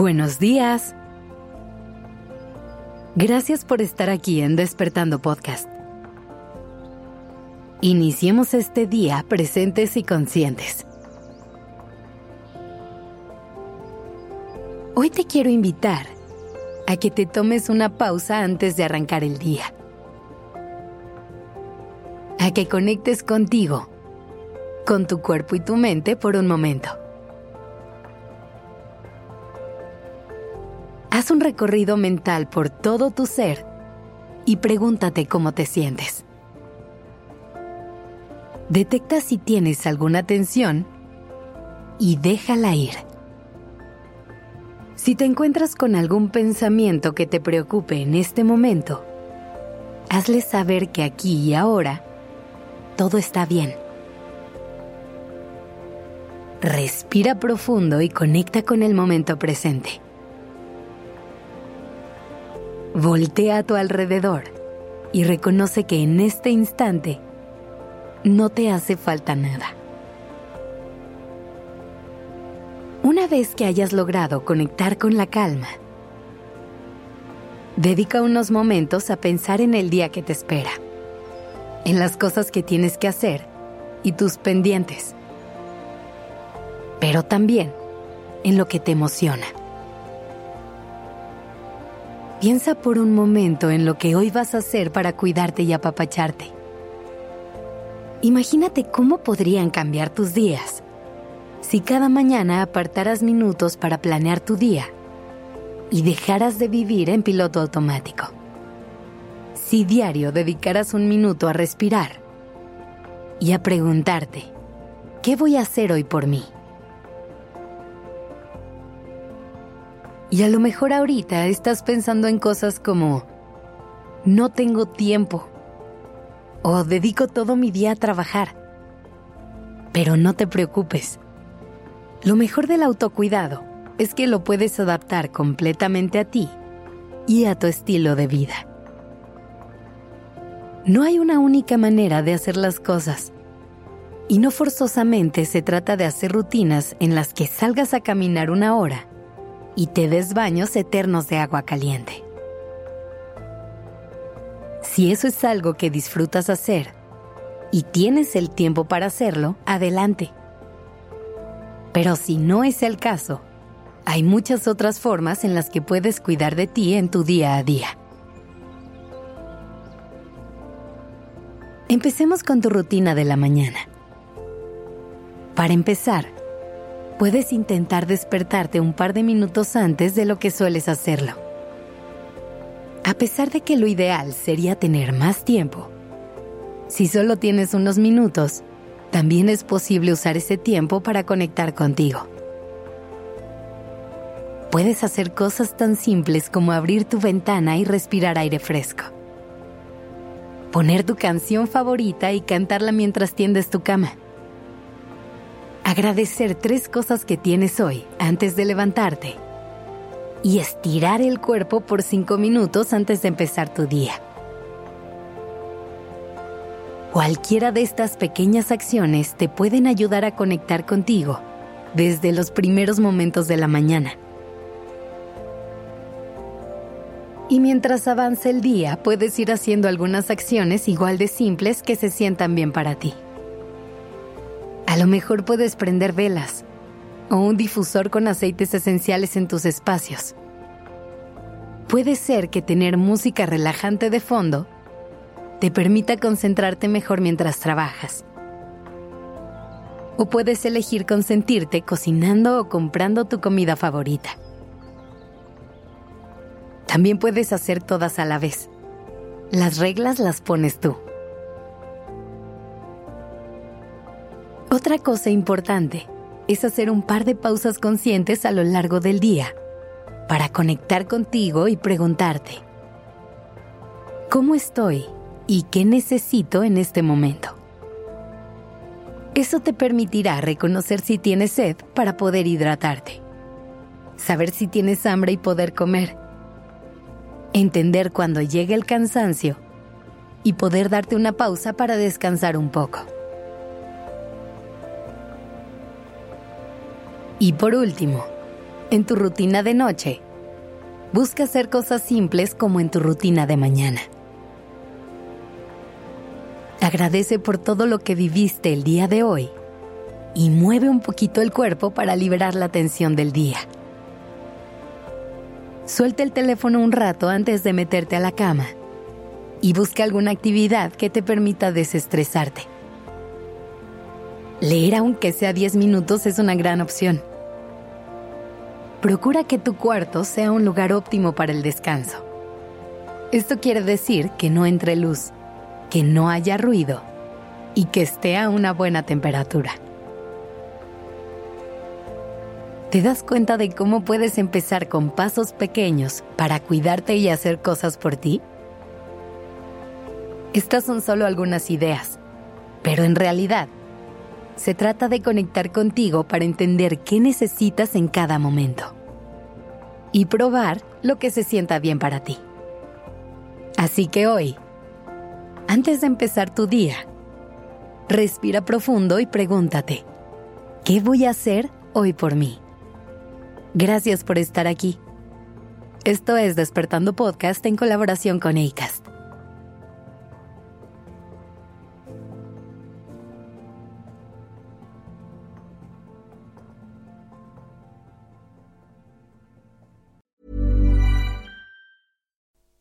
Buenos días. Gracias por estar aquí en Despertando Podcast. Iniciemos este día presentes y conscientes. Hoy te quiero invitar a que te tomes una pausa antes de arrancar el día. A que conectes contigo, con tu cuerpo y tu mente por un momento. Haz un recorrido mental por todo tu ser y pregúntate cómo te sientes. Detecta si tienes alguna tensión y déjala ir. Si te encuentras con algún pensamiento que te preocupe en este momento, hazle saber que aquí y ahora todo está bien. Respira profundo y conecta con el momento presente. Voltea a tu alrededor y reconoce que en este instante no te hace falta nada. Una vez que hayas logrado conectar con la calma, dedica unos momentos a pensar en el día que te espera, en las cosas que tienes que hacer y tus pendientes, pero también en lo que te emociona. Piensa por un momento en lo que hoy vas a hacer para cuidarte y apapacharte. Imagínate cómo podrían cambiar tus días si cada mañana apartaras minutos para planear tu día y dejaras de vivir en piloto automático. Si diario dedicaras un minuto a respirar y a preguntarte, ¿qué voy a hacer hoy por mí? Y a lo mejor ahorita estás pensando en cosas como, no tengo tiempo o dedico todo mi día a trabajar. Pero no te preocupes. Lo mejor del autocuidado es que lo puedes adaptar completamente a ti y a tu estilo de vida. No hay una única manera de hacer las cosas. Y no forzosamente se trata de hacer rutinas en las que salgas a caminar una hora y te des baños eternos de agua caliente. Si eso es algo que disfrutas hacer y tienes el tiempo para hacerlo, adelante. Pero si no es el caso, hay muchas otras formas en las que puedes cuidar de ti en tu día a día. Empecemos con tu rutina de la mañana. Para empezar, puedes intentar despertarte un par de minutos antes de lo que sueles hacerlo. A pesar de que lo ideal sería tener más tiempo, si solo tienes unos minutos, también es posible usar ese tiempo para conectar contigo. Puedes hacer cosas tan simples como abrir tu ventana y respirar aire fresco. Poner tu canción favorita y cantarla mientras tiendes tu cama agradecer tres cosas que tienes hoy antes de levantarte y estirar el cuerpo por cinco minutos antes de empezar tu día. Cualquiera de estas pequeñas acciones te pueden ayudar a conectar contigo desde los primeros momentos de la mañana. Y mientras avanza el día, puedes ir haciendo algunas acciones igual de simples que se sientan bien para ti. A lo mejor puedes prender velas o un difusor con aceites esenciales en tus espacios. Puede ser que tener música relajante de fondo te permita concentrarte mejor mientras trabajas. O puedes elegir consentirte cocinando o comprando tu comida favorita. También puedes hacer todas a la vez. Las reglas las pones tú. Otra cosa importante es hacer un par de pausas conscientes a lo largo del día para conectar contigo y preguntarte, ¿cómo estoy y qué necesito en este momento? Eso te permitirá reconocer si tienes sed para poder hidratarte, saber si tienes hambre y poder comer, entender cuando llegue el cansancio y poder darte una pausa para descansar un poco. Y por último, En tu rutina de noche, busca hacer cosas simples como en tu rutina de mañana. Agradece por todo lo que viviste el día de hoy y mueve un poquito el cuerpo para liberar la tensión del día. Suelta el teléfono un rato antes de meterte a la cama y busca alguna actividad que te permita desestresarte. Leer aunque sea 10 minutos es una gran opción. Procura que tu cuarto sea un lugar óptimo para el descanso. Esto quiere decir que no entre luz, que no haya ruido y que esté a una buena temperatura. ¿Te das cuenta de cómo puedes empezar con pasos pequeños para cuidarte y hacer cosas por ti? Estas son solo algunas ideas, pero en realidad se trata de conectar contigo para entender qué necesitas en cada momento y probar lo que se sienta bien para ti. Así que hoy, antes de empezar tu día, respira profundo y pregúntate, ¿qué voy a hacer hoy por mí? Gracias por estar aquí. Esto es Despertando Podcast en colaboración con ACAST.